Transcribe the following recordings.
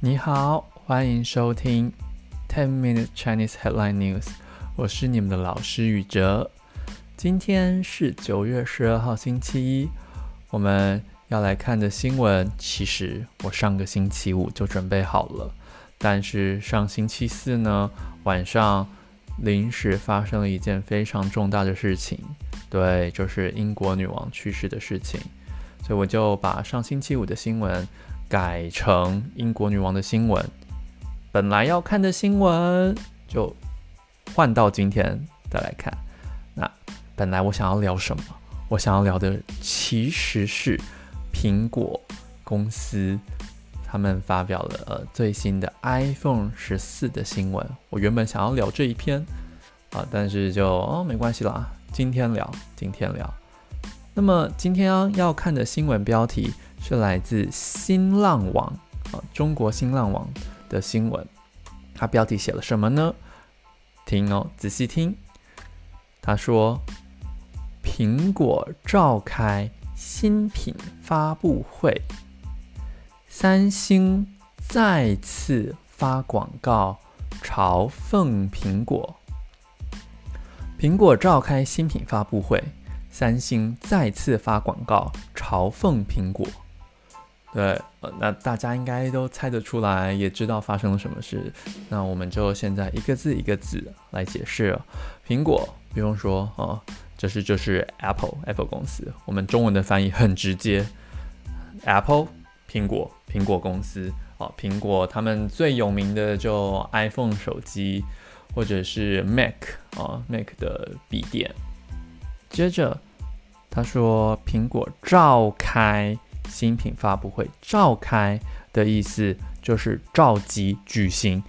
你好，欢迎收听 Ten Minute Chinese Headline News。我是你们的老师宇哲。今天是九月十二号，星期一。我们要来看的新闻，其实我上个星期五就准备好了，但是上星期四呢，晚上临时发生了一件非常重大的事情，对，就是英国女王去世的事情，所以我就把上星期五的新闻。改成英国女王的新闻，本来要看的新闻就换到今天再来看。那本来我想要聊什么？我想要聊的其实是苹果公司，他们发表了呃最新的 iPhone 十四的新闻。我原本想要聊这一篇啊，但是就哦没关系啦，今天聊，今天聊。那么今天要看的新闻标题。是来自新浪网啊，中国新浪网的新闻。它标题写了什么呢？听哦，仔细听。他说，苹果召开新品发布会，三星再次发广告嘲讽苹果。苹果召开新品发布会，三星再次发广告嘲讽苹果。对，那大家应该都猜得出来，也知道发生了什么事。那我们就现在一个字一个字来解释。苹果不用说哦，这是就是 Apple Apple 公司。我们中文的翻译很直接，Apple 苹果苹果公司哦，苹果他们最有名的就 iPhone 手机，或者是 Mac 啊 Mac 的笔电。接着他说，苹果召开。新品发布会召开的意思就是召集举行，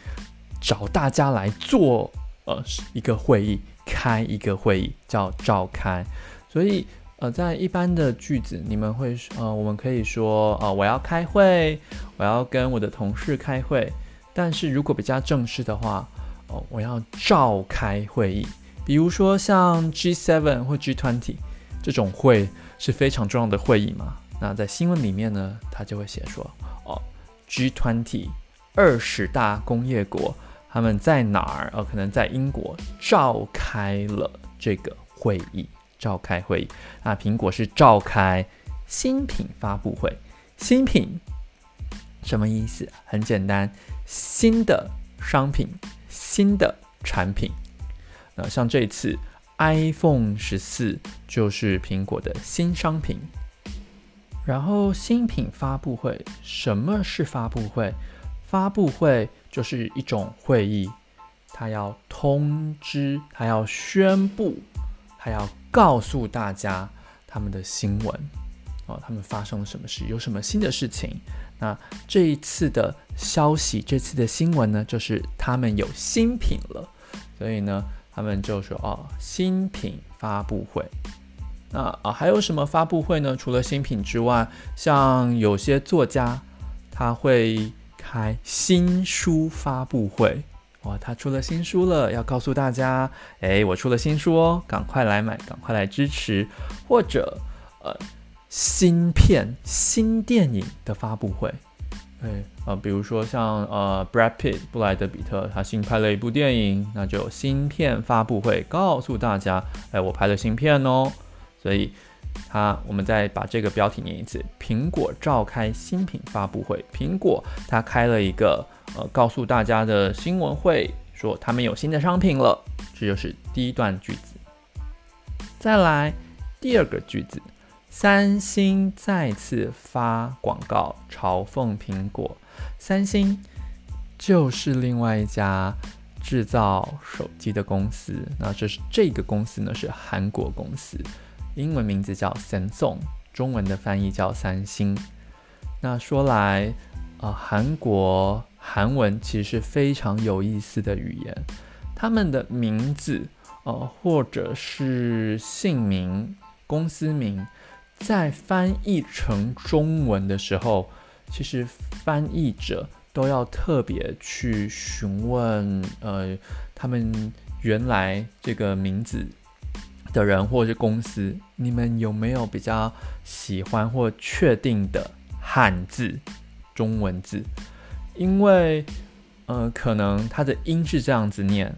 找大家来做呃一个会议，开一个会议叫召开。所以呃在一般的句子，你们会呃我们可以说呃我要开会，我要跟我的同事开会。但是如果比较正式的话，哦、呃、我要召开会议，比如说像 G7 或 G20 这种会是非常重要的会议嘛。那在新闻里面呢，他就会写说，哦，G20 二十大工业国他们在哪儿？哦，可能在英国召开了这个会议，召开会议。那苹果是召开新品发布会，新品什么意思？很简单，新的商品，新的产品。那像这次 iPhone 十四就是苹果的新商品。然后新品发布会，什么是发布会？发布会就是一种会议，他要通知，他要宣布，他要告诉大家他们的新闻哦，他们发生了什么事，有什么新的事情。那这一次的消息，这次的新闻呢，就是他们有新品了，所以呢，他们就说哦，新品发布会。那啊，还有什么发布会呢？除了新品之外，像有些作家他会开新书发布会，哇，他出了新书了，要告诉大家，哎，我出了新书哦，赶快来买，赶快来支持。或者呃，新片、新电影的发布会，对，呃，比如说像呃，Brad Pitt 布莱德彼特他新拍了一部电影，那就有新片发布会，告诉大家，哎，我拍了新片哦。所以，他我们再把这个标题念一次：苹果召开新品发布会。苹果他开了一个呃，告诉大家的新闻会，说他们有新的商品了。这就是第一段句子。再来第二个句子：三星再次发广告嘲讽苹果。三星就是另外一家制造手机的公司。那这是这个公司呢，是韩国公司。英文名字叫 Samsung，中文的翻译叫三星。那说来，啊、呃，韩国韩文其实是非常有意思的语言。他们的名字，呃，或者是姓名、公司名，在翻译成中文的时候，其实翻译者都要特别去询问，呃，他们原来这个名字。的人或者是公司，你们有没有比较喜欢或确定的汉字中文字？因为呃，可能它的音是这样子念，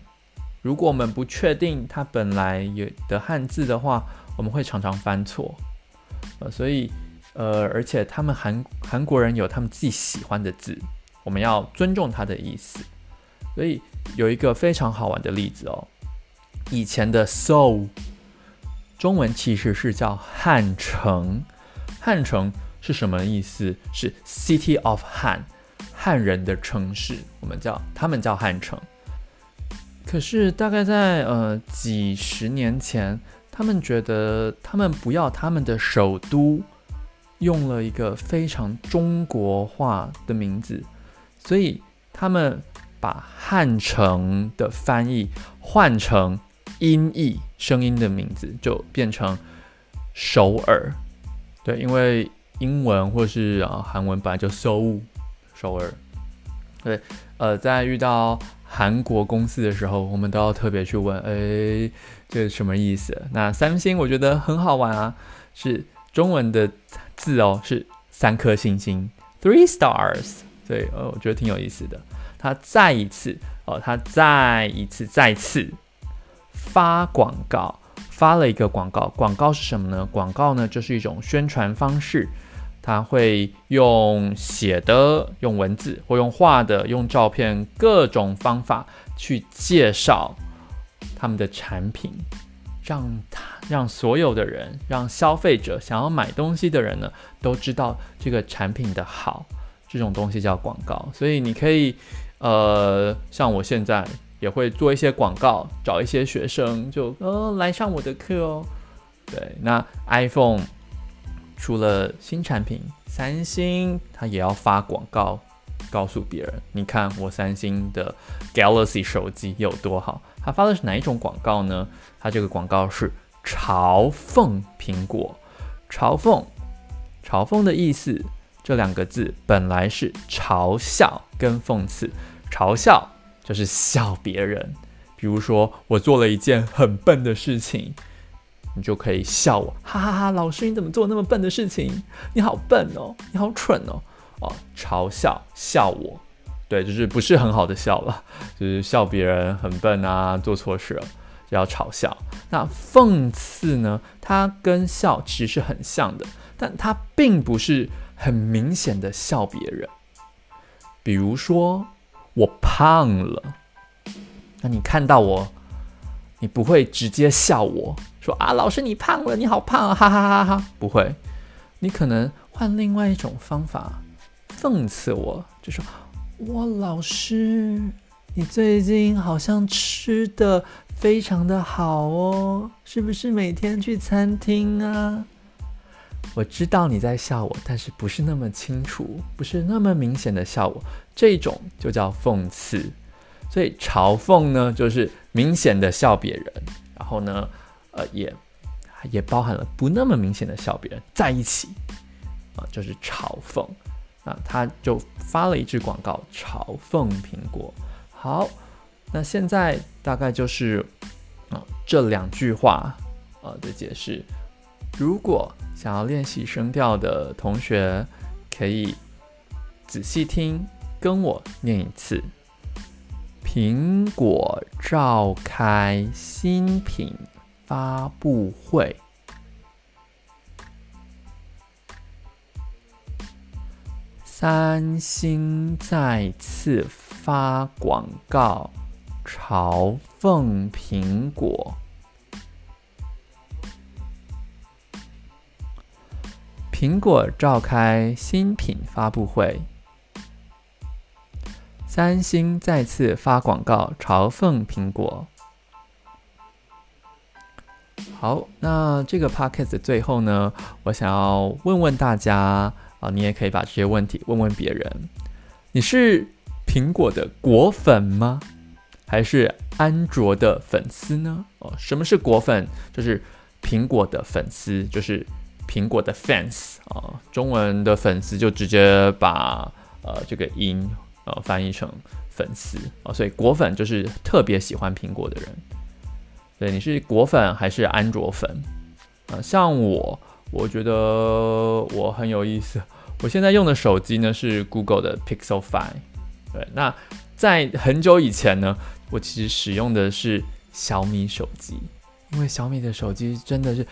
如果我们不确定它本来有的汉字的话，我们会常常犯错。呃，所以呃，而且他们韩韩国人有他们自己喜欢的字，我们要尊重他的意思。所以有一个非常好玩的例子哦，以前的 “so” 中文其实是叫汉城，汉城是什么意思？是 City of Han，汉人的城市，我们叫他们叫汉城。可是大概在呃几十年前，他们觉得他们不要他们的首都用了一个非常中国化的名字，所以他们。把汉城的翻译换成音译声音的名字，就变成首尔。对，因为英文或是啊韩文本来就首首尔。对，呃，在遇到韩国公司的时候，我们都要特别去问，哎，这是什么意思？那三星我觉得很好玩啊，是中文的字哦，是三颗星星，three stars。对呃，我觉得挺有意思的。他再一次哦，他再一次再次发广告，发了一个广告。广告是什么呢？广告呢，就是一种宣传方式。他会用写的、用文字或用画的、用照片各种方法去介绍他们的产品，让他让所有的人，让消费者想要买东西的人呢，都知道这个产品的好。这种东西叫广告，所以你可以。呃，像我现在也会做一些广告，找一些学生就呃来上我的课哦。对，那 iPhone 出了新产品，三星它也要发广告，告诉别人，你看我三星的 Galaxy 手机有多好。它发的是哪一种广告呢？它这个广告是嘲讽苹果，嘲讽，嘲讽的意思，这两个字本来是嘲笑跟讽刺。嘲笑就是笑别人，比如说我做了一件很笨的事情，你就可以笑我，哈哈哈！老师你怎么做那么笨的事情？你好笨哦，你好蠢哦！哦，嘲笑笑我，对，就是不是很好的笑了，就是笑别人很笨啊，做错事了就要嘲笑。那讽刺呢？它跟笑其实是很像的，但它并不是很明显的笑别人，比如说。我胖了，那你看到我，你不会直接笑我说啊，老师你胖了，你好胖啊，哈哈哈哈！不会，你可能换另外一种方法讽刺我，就说哇，老师你最近好像吃的非常的好哦，是不是每天去餐厅啊？我知道你在笑我，但是不是那么清楚，不是那么明显的笑我，这种就叫讽刺。所以嘲讽呢，就是明显的笑别人，然后呢，呃，也也包含了不那么明显的笑别人在一起，啊、就是嘲讽。啊他就发了一支广告嘲讽苹果。好，那现在大概就是啊、这两句话啊的解释。如果想要练习声调的同学，可以仔细听，跟我念一次：苹果召开新品发布会，三星再次发广告嘲讽苹果。苹果召开新品发布会，三星再次发广告嘲讽苹果。好，那这个 podcast 最后呢，我想要问问大家啊，你也可以把这些问题问问别人：你是苹果的果粉吗？还是安卓的粉丝呢？哦，什么是果粉？就是苹果的粉丝，就是。苹果的 fans 啊，中文的粉丝就直接把呃这个音呃翻译成粉丝啊，所以果粉就是特别喜欢苹果的人。对，你是果粉还是安卓粉啊？像我，我觉得我很有意思。我现在用的手机呢是 Google 的 Pixel Five 对，那在很久以前呢，我其实使用的是小米手机，因为小米的手机真的是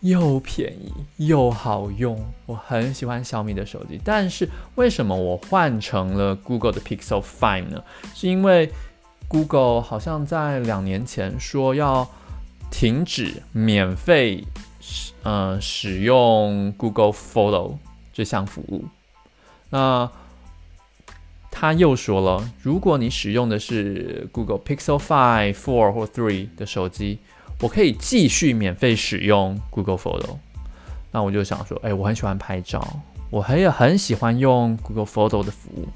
又便宜又好用，我很喜欢小米的手机。但是为什么我换成了 Google 的 Pixel 5呢？是因为 Google 好像在两年前说要停止免费使呃使用 Google Photo 这项服务。那他又说了，如果你使用的是 Google Pixel 5、4或3的手机，我可以继续免费使用 Google Photo。那我就想说，哎，我很喜欢拍照，我还也很喜欢用 Google Photo 的服务。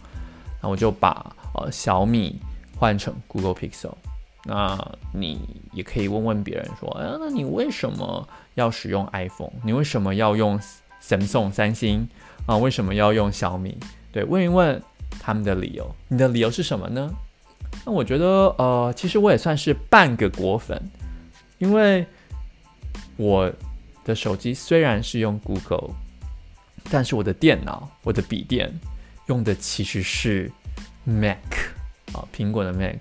那我就把呃小米换成 Google Pixel。那你也可以问问别人说，哎，那你为什么要使用 iPhone？你为什么要用 Samsung 三星啊？为什么要用小米？对，问一问。他们的理由，你的理由是什么呢？那我觉得，呃，其实我也算是半个果粉，因为我的手机虽然是用 Google，但是我的电脑、我的笔电用的其实是 Mac 啊，苹果的 Mac。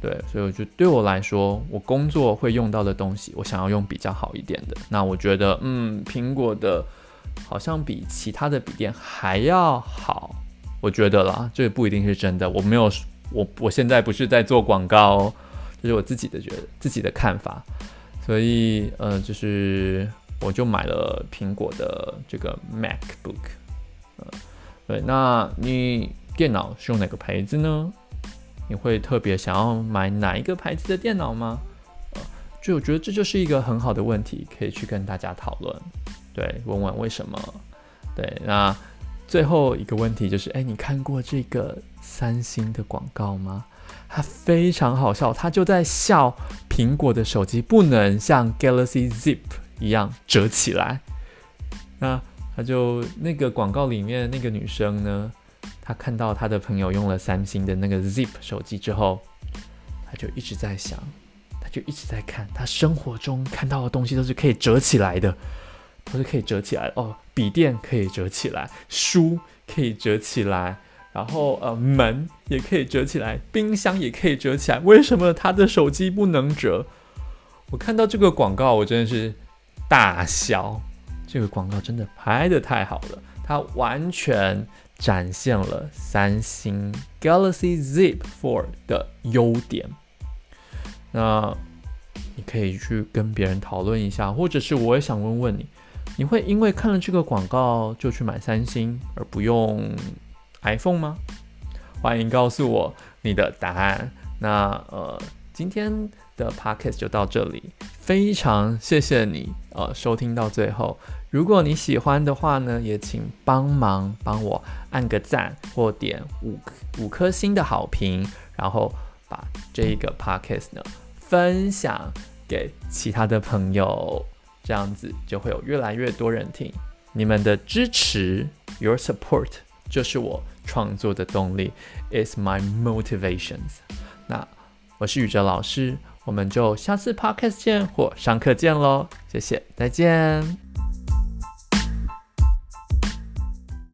对，所以我就对我来说，我工作会用到的东西，我想要用比较好一点的。那我觉得，嗯，苹果的好像比其他的笔电还要好。我觉得啦，这也不一定是真的。我没有，我我现在不是在做广告哦，这是我自己的觉得自己的看法。所以，呃，就是我就买了苹果的这个 MacBook。呃，对，那你电脑是用哪个牌子呢？你会特别想要买哪一个牌子的电脑吗？呃，就我觉得这就是一个很好的问题，可以去跟大家讨论。对，问问为什么？对，那。最后一个问题就是，哎，你看过这个三星的广告吗？它非常好笑，它就在笑苹果的手机不能像 Galaxy Zip 一样折起来。那他就那个广告里面那个女生呢，她看到她的朋友用了三星的那个 Zip 手机之后，她就一直在想，她就一直在看，她生活中看到的东西都是可以折起来的。都是可以折起来哦，笔电可以折起来，书可以折起来，然后呃门也可以折起来，冰箱也可以折起来。为什么他的手机不能折？我看到这个广告，我真的是大笑。这个广告真的拍的太好了，它完全展现了三星 Galaxy Z Four 的优点。那你可以去跟别人讨论一下，或者是我也想问问你。你会因为看了这个广告就去买三星而不用 iPhone 吗？欢迎告诉我你的答案。那呃，今天的 Podcast 就到这里，非常谢谢你呃收听到最后。如果你喜欢的话呢，也请帮忙帮我按个赞或点五五颗星的好评，然后把这个 Podcast 呢分享给其他的朋友。这样子就会有越来越多人听，你们的支持，your support，就是我创作的动力，is my motivations。那我是宇哲老师，我们就下次 podcast 见或上课见喽，谢谢，再见。